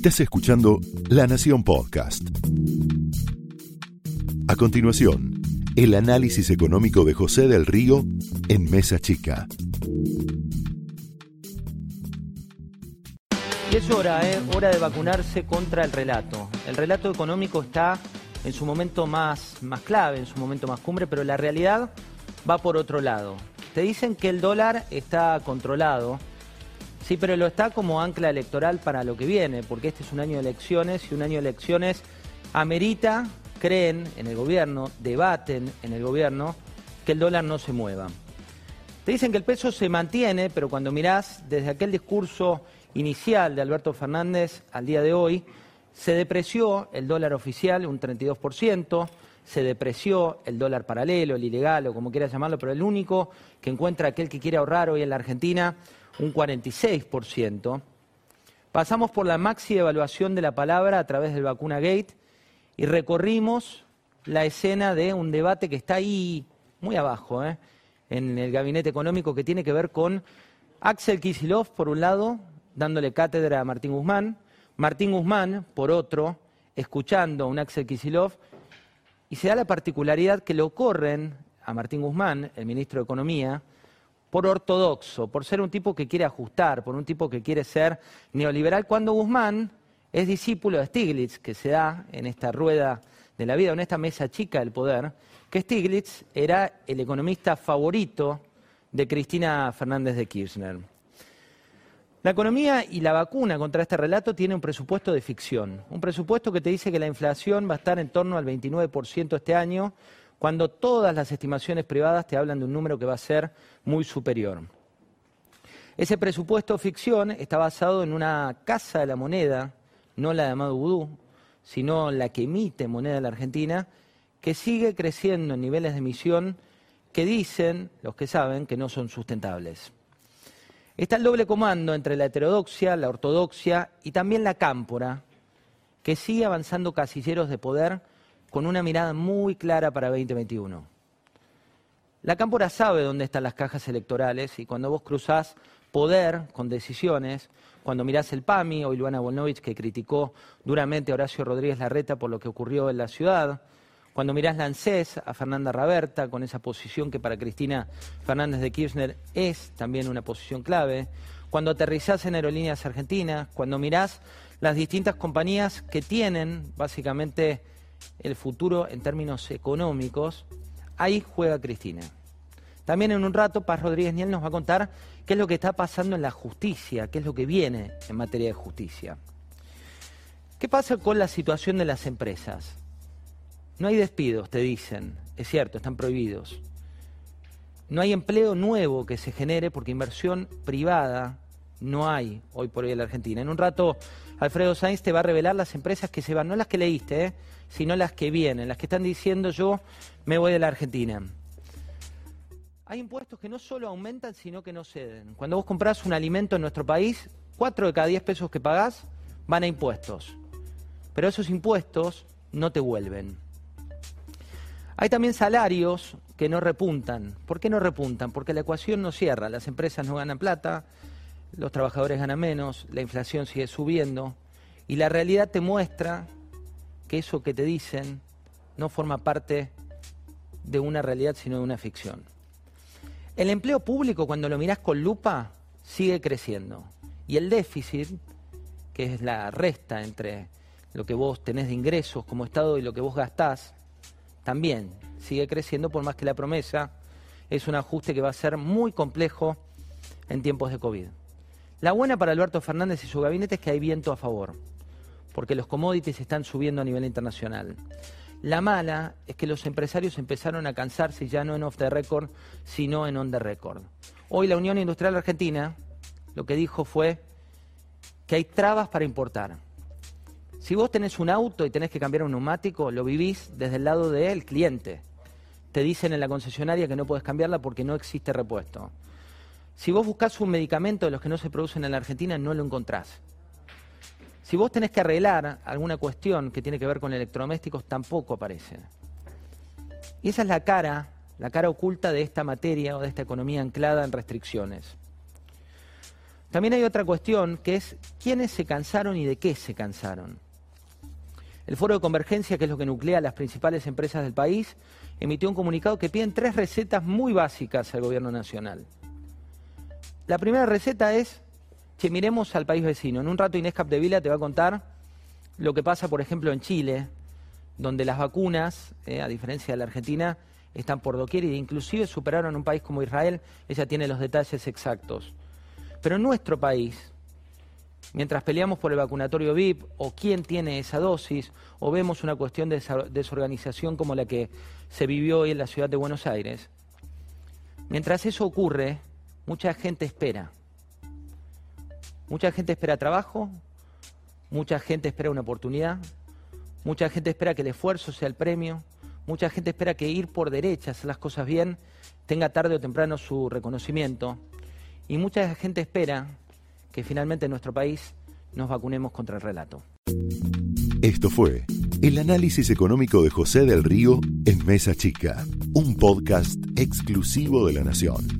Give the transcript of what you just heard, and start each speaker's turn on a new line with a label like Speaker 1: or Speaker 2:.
Speaker 1: Estás escuchando La Nación Podcast. A continuación, el análisis económico de José del Río en Mesa Chica.
Speaker 2: Y es hora, ¿eh? hora de vacunarse contra el relato. El relato económico está en su momento más, más clave, en su momento más cumbre, pero la realidad va por otro lado. Te dicen que el dólar está controlado, sí, pero lo está como ancla electoral para lo que viene, porque este es un año de elecciones y un año de elecciones amerita, creen en el gobierno, debaten en el gobierno, que el dólar no se mueva. Te dicen que el peso se mantiene, pero cuando mirás desde aquel discurso inicial de Alberto Fernández al día de hoy, se depreció el dólar oficial un 32%, se depreció el dólar paralelo, el ilegal o como quieras llamarlo, pero el único que encuentra aquel que quiere ahorrar hoy en la Argentina, un 46%. Pasamos por la maxi evaluación de la palabra a través del Vacuna Gate y recorrimos la escena de un debate que está ahí muy abajo, ¿eh? en el gabinete económico, que tiene que ver con Axel Kisilov, por un lado, dándole cátedra a Martín Guzmán, Martín Guzmán, por otro, escuchando a un Axel Kisilov, y se da la particularidad que lo corren a Martín Guzmán, el ministro de Economía, por ortodoxo, por ser un tipo que quiere ajustar, por un tipo que quiere ser neoliberal, cuando Guzmán es discípulo de Stiglitz, que se da en esta rueda de la vida, en esta mesa chica del poder, que Stiglitz era el economista favorito de Cristina Fernández de Kirchner. La economía y la vacuna contra este relato tiene un presupuesto de ficción, un presupuesto que te dice que la inflación va a estar en torno al 29% este año, cuando todas las estimaciones privadas te hablan de un número que va a ser muy superior. Ese presupuesto ficción está basado en una casa de la moneda, no la de Amado sino la que emite moneda de la Argentina, que sigue creciendo en niveles de emisión que dicen, los que saben, que no son sustentables. Está el doble comando entre la heterodoxia, la ortodoxia y también la cámpora, que sigue avanzando casilleros de poder con una mirada muy clara para 2021. La cámpora sabe dónde están las cajas electorales y cuando vos cruzás poder con decisiones, cuando mirás el PAMI o Iluana Volnovich que criticó duramente a Horacio Rodríguez Larreta por lo que ocurrió en la ciudad, cuando mirás la a Fernanda Raberta, con esa posición que para Cristina Fernández de Kirchner es también una posición clave, cuando aterrizás en Aerolíneas Argentinas, cuando mirás las distintas compañías que tienen básicamente el futuro en términos económicos, ahí juega Cristina. También en un rato Paz Rodríguez Niel nos va a contar qué es lo que está pasando en la justicia, qué es lo que viene en materia de justicia. ¿Qué pasa con la situación de las empresas? No hay despidos, te dicen. Es cierto, están prohibidos. No hay empleo nuevo que se genere porque inversión privada no hay hoy por hoy en la Argentina. En un rato, Alfredo Sainz te va a revelar las empresas que se van, no las que leíste, ¿eh? sino las que vienen, las que están diciendo yo me voy de la Argentina. Hay impuestos que no solo aumentan, sino que no ceden. Cuando vos comprás un alimento en nuestro país, cuatro de cada diez pesos que pagás van a impuestos. Pero esos impuestos no te vuelven. Hay también salarios que no repuntan. ¿Por qué no repuntan? Porque la ecuación no cierra. Las empresas no ganan plata, los trabajadores ganan menos, la inflación sigue subiendo y la realidad te muestra que eso que te dicen no forma parte de una realidad sino de una ficción. El empleo público cuando lo mirás con lupa sigue creciendo y el déficit, que es la resta entre lo que vos tenés de ingresos como Estado y lo que vos gastás, también sigue creciendo por más que la promesa es un ajuste que va a ser muy complejo en tiempos de COVID. La buena para Alberto Fernández y su gabinete es que hay viento a favor, porque los commodities están subiendo a nivel internacional. La mala es que los empresarios empezaron a cansarse ya no en off the record, sino en on the record. Hoy la Unión Industrial Argentina lo que dijo fue que hay trabas para importar si vos tenés un auto y tenés que cambiar un neumático, lo vivís desde el lado del cliente. Te dicen en la concesionaria que no puedes cambiarla porque no existe repuesto. Si vos buscas un medicamento de los que no se producen en la Argentina, no lo encontrás. Si vos tenés que arreglar alguna cuestión que tiene que ver con electrodomésticos, tampoco aparece. Y esa es la cara, la cara oculta de esta materia o de esta economía anclada en restricciones. También hay otra cuestión que es quiénes se cansaron y de qué se cansaron. El Foro de Convergencia, que es lo que nuclea las principales empresas del país, emitió un comunicado que piden tres recetas muy básicas al gobierno nacional. La primera receta es que miremos al país vecino. En un rato Inés Capdevila te va a contar lo que pasa, por ejemplo, en Chile, donde las vacunas, eh, a diferencia de la Argentina, están por doquier e inclusive superaron un país como Israel. Ella tiene los detalles exactos. Pero en nuestro país, mientras peleamos por el vacunatorio VIP o quién tiene esa dosis, o vemos una cuestión de desorganización como la que se vivió hoy en la ciudad de Buenos Aires, mientras eso ocurre, mucha gente espera. Mucha gente espera trabajo, mucha gente espera una oportunidad, mucha gente espera que el esfuerzo sea el premio, mucha gente espera que ir por derecha, hacer las cosas bien, tenga tarde o temprano su reconocimiento. Y mucha gente espera que finalmente en nuestro país nos vacunemos contra el relato.
Speaker 1: Esto fue el análisis económico de José del Río en Mesa Chica, un podcast exclusivo de La Nación.